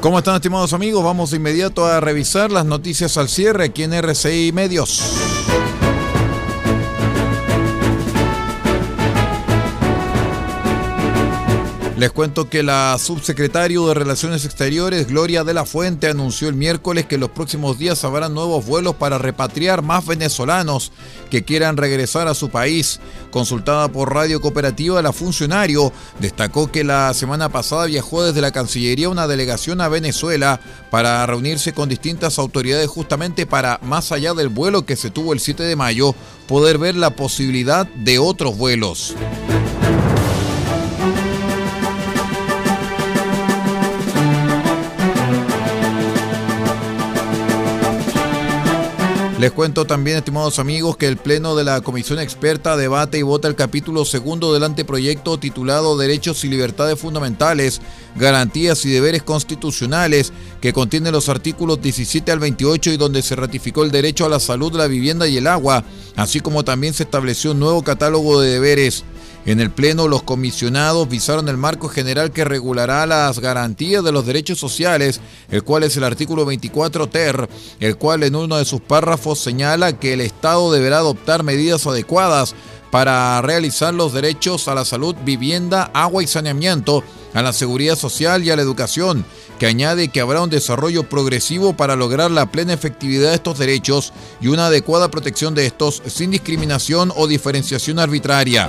¿Cómo están estimados amigos? Vamos de inmediato a revisar las noticias al cierre aquí en RCI Medios. Les cuento que la subsecretario de Relaciones Exteriores, Gloria de la Fuente, anunció el miércoles que en los próximos días habrá nuevos vuelos para repatriar más venezolanos que quieran regresar a su país. Consultada por Radio Cooperativa, la funcionario destacó que la semana pasada viajó desde la Cancillería una delegación a Venezuela para reunirse con distintas autoridades justamente para, más allá del vuelo que se tuvo el 7 de mayo, poder ver la posibilidad de otros vuelos. Les cuento también, estimados amigos, que el Pleno de la Comisión Experta debate y vota el capítulo segundo del anteproyecto titulado Derechos y Libertades Fundamentales, Garantías y Deberes Constitucionales, que contiene los artículos 17 al 28 y donde se ratificó el derecho a la salud, la vivienda y el agua, así como también se estableció un nuevo catálogo de deberes. En el Pleno, los comisionados visaron el marco general que regulará las garantías de los derechos sociales, el cual es el artículo 24 ter, el cual en uno de sus párrafos señala que el Estado deberá adoptar medidas adecuadas para realizar los derechos a la salud, vivienda, agua y saneamiento, a la seguridad social y a la educación, que añade que habrá un desarrollo progresivo para lograr la plena efectividad de estos derechos y una adecuada protección de estos sin discriminación o diferenciación arbitraria.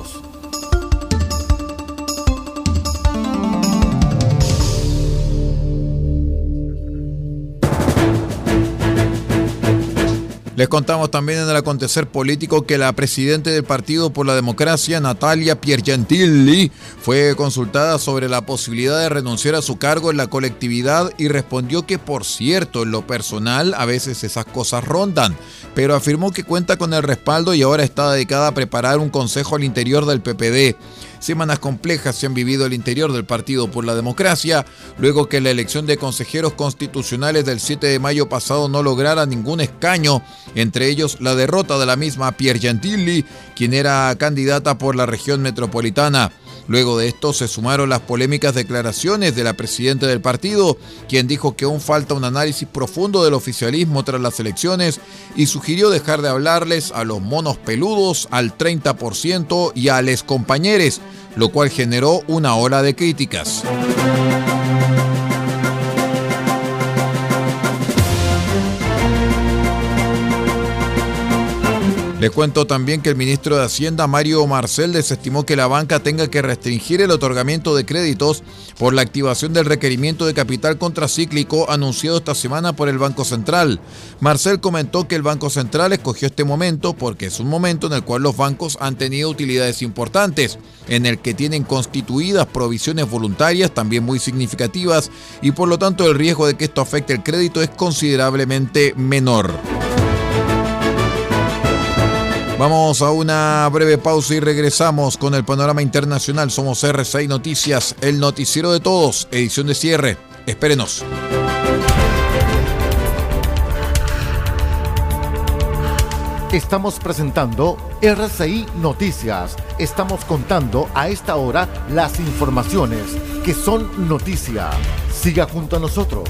Les contamos también en el acontecer político que la presidenta del Partido por la Democracia, Natalia Piergentilli, fue consultada sobre la posibilidad de renunciar a su cargo en la colectividad y respondió que, por cierto, en lo personal a veces esas cosas rondan, pero afirmó que cuenta con el respaldo y ahora está dedicada a preparar un consejo al interior del PPD. Semanas complejas se han vivido al interior del Partido por la Democracia, luego que la elección de consejeros constitucionales del 7 de mayo pasado no lograra ningún escaño, entre ellos la derrota de la misma Pierre Gentilli, quien era candidata por la región metropolitana. Luego de esto se sumaron las polémicas declaraciones de la presidenta del partido, quien dijo que aún falta un análisis profundo del oficialismo tras las elecciones y sugirió dejar de hablarles a los monos peludos, al 30% y a les compañeros, lo cual generó una ola de críticas. Les cuento también que el ministro de Hacienda, Mario Marcel, desestimó que la banca tenga que restringir el otorgamiento de créditos por la activación del requerimiento de capital contracíclico anunciado esta semana por el Banco Central. Marcel comentó que el Banco Central escogió este momento porque es un momento en el cual los bancos han tenido utilidades importantes, en el que tienen constituidas provisiones voluntarias también muy significativas y por lo tanto el riesgo de que esto afecte el crédito es considerablemente menor. Vamos a una breve pausa y regresamos con el panorama internacional. Somos R6 Noticias, el noticiero de todos, edición de cierre. Espérenos. Estamos presentando RCI Noticias. Estamos contando a esta hora las informaciones que son noticia. Siga junto a nosotros.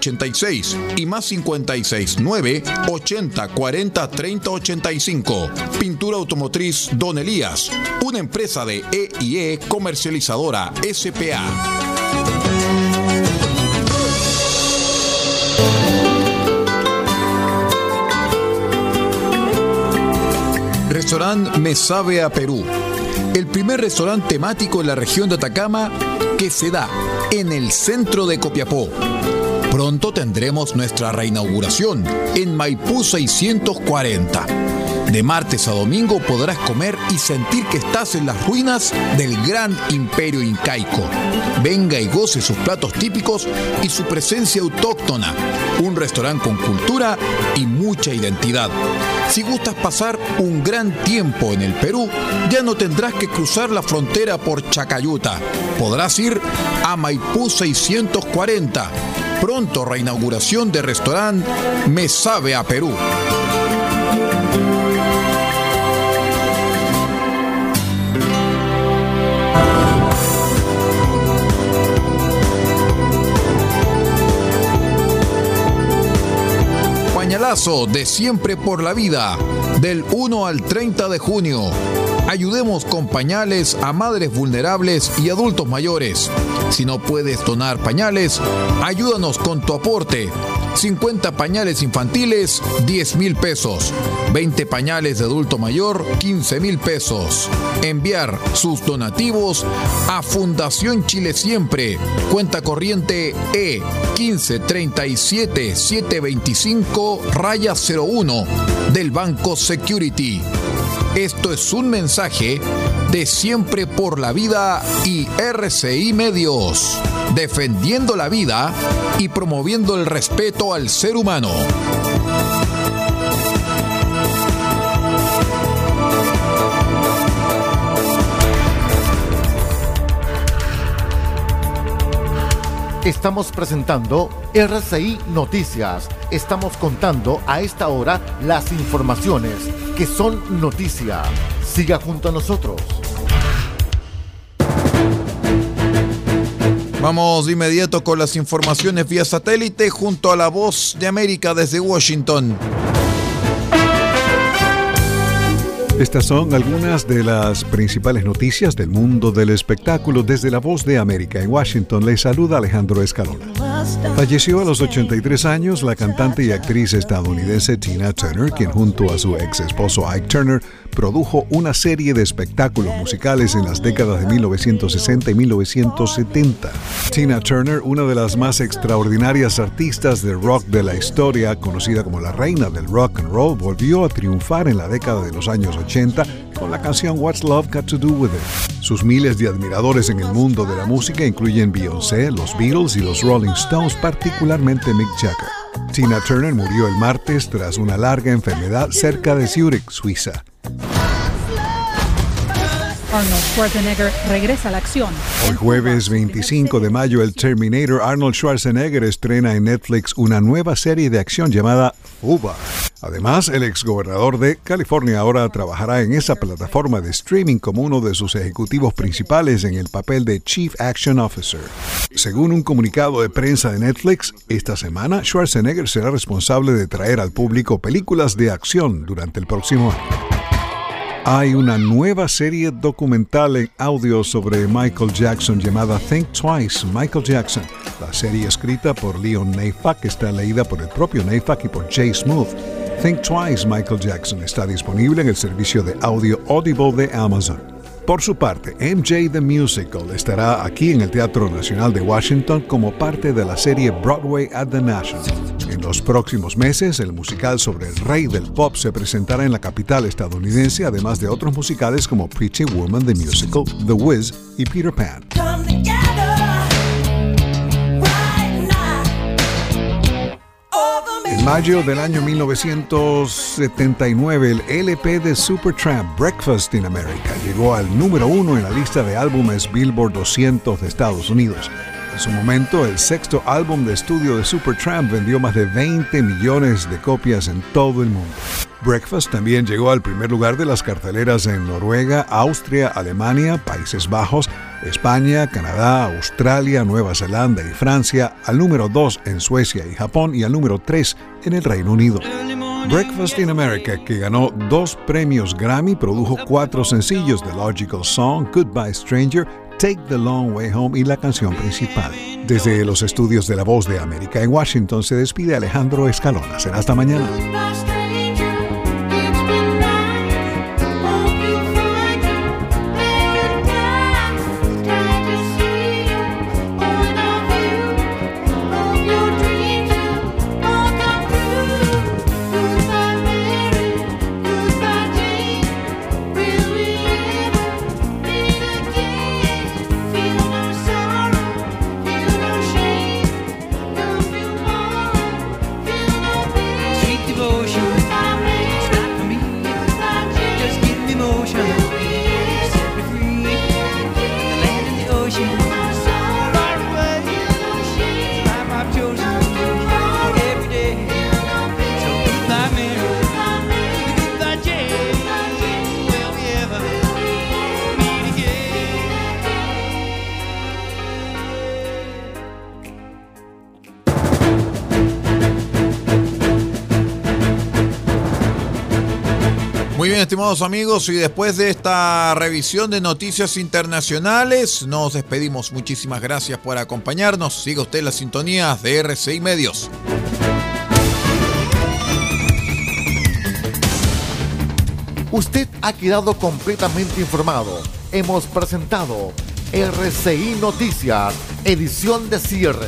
486 y más 56 9 80 40 30 85. Pintura automotriz Don Elías, una empresa de EIE comercializadora SPA. Restaurante Me Sabe a Perú. El primer restaurante temático en la región de Atacama que se da en el centro de Copiapó Pronto tendremos nuestra reinauguración en Maipú 640. De martes a domingo podrás comer y sentir que estás en las ruinas del gran imperio incaico. Venga y goce sus platos típicos y su presencia autóctona. Un restaurante con cultura y mucha identidad. Si gustas pasar un gran tiempo en el Perú, ya no tendrás que cruzar la frontera por Chacayuta. Podrás ir a Maipú 640 Pronto reinauguración de restaurante Me Sabe a Perú. Pañalazo de Siempre por la Vida, del 1 al 30 de junio. Ayudemos con pañales a madres vulnerables y adultos mayores. Si no puedes donar pañales, ayúdanos con tu aporte. 50 pañales infantiles, 10 mil pesos. 20 pañales de adulto mayor, 15 mil pesos. Enviar sus donativos a Fundación Chile Siempre. Cuenta corriente E 1537 725 raya 01 del Banco Security. Esto es un mensaje de Siempre por la Vida y RCI Medios, defendiendo la vida y promoviendo el respeto al ser humano. Estamos presentando RCI Noticias. Estamos contando a esta hora las informaciones que son noticia. Siga junto a nosotros. Vamos de inmediato con las informaciones vía satélite junto a la voz de América desde Washington. Estas son algunas de las principales noticias del mundo del espectáculo desde la voz de América. En Washington les saluda Alejandro Escalona. Falleció a los 83 años la cantante y actriz estadounidense Tina Turner, quien junto a su ex esposo Ike Turner produjo una serie de espectáculos musicales en las décadas de 1960 y 1970. Tina Turner, una de las más extraordinarias artistas de rock de la historia, conocida como la reina del rock and roll, volvió a triunfar en la década de los años 80 con la canción What's Love Got to Do With It. Sus miles de admiradores en el mundo de la música incluyen Beyoncé, los Beatles y los Rolling Stones, particularmente Mick Jagger. Tina Turner murió el martes tras una larga enfermedad cerca de Zurich, Suiza. Arnold Schwarzenegger regresa a la acción. Hoy jueves 25 de mayo, el Terminator Arnold Schwarzenegger estrena en Netflix una nueva serie de acción llamada Uba. Además, el exgobernador de California ahora trabajará en esa plataforma de streaming como uno de sus ejecutivos principales en el papel de Chief Action Officer. Según un comunicado de prensa de Netflix, esta semana Schwarzenegger será responsable de traer al público películas de acción durante el próximo año. Hay una nueva serie documental en audio sobre Michael Jackson llamada Think Twice, Michael Jackson. La serie escrita por Leon Neyfakh está leída por el propio Neyfakh y por Jay Smooth. Think Twice, Michael Jackson está disponible en el servicio de audio Audible de Amazon. Por su parte, MJ the Musical estará aquí en el Teatro Nacional de Washington como parte de la serie Broadway at the National. En los próximos meses, el musical sobre el rey del pop se presentará en la capital estadounidense, además de otros musicales como Pretty Woman the Musical, The Wiz y Peter Pan. En mayo del año 1979, el LP de Supertramp Breakfast in America llegó al número uno en la lista de álbumes Billboard 200 de Estados Unidos. En su momento, el sexto álbum de estudio de Supertramp vendió más de 20 millones de copias en todo el mundo. Breakfast también llegó al primer lugar de las carteleras en Noruega, Austria, Alemania, Países Bajos, España, Canadá, Australia, Nueva Zelanda y Francia, al número 2 en Suecia y Japón y al número 3 en el Reino Unido. Breakfast in America, que ganó dos premios Grammy, produjo cuatro sencillos de Logical Song, Goodbye Stranger, Take the Long Way Home y la canción principal. Desde los estudios de La Voz de América en Washington se despide Alejandro Escalona. Será hasta mañana. Estimados amigos, y después de esta revisión de noticias internacionales, nos despedimos. Muchísimas gracias por acompañarnos. Siga usted la sintonía de RCI Medios. Usted ha quedado completamente informado. Hemos presentado RCI Noticias, edición de cierre.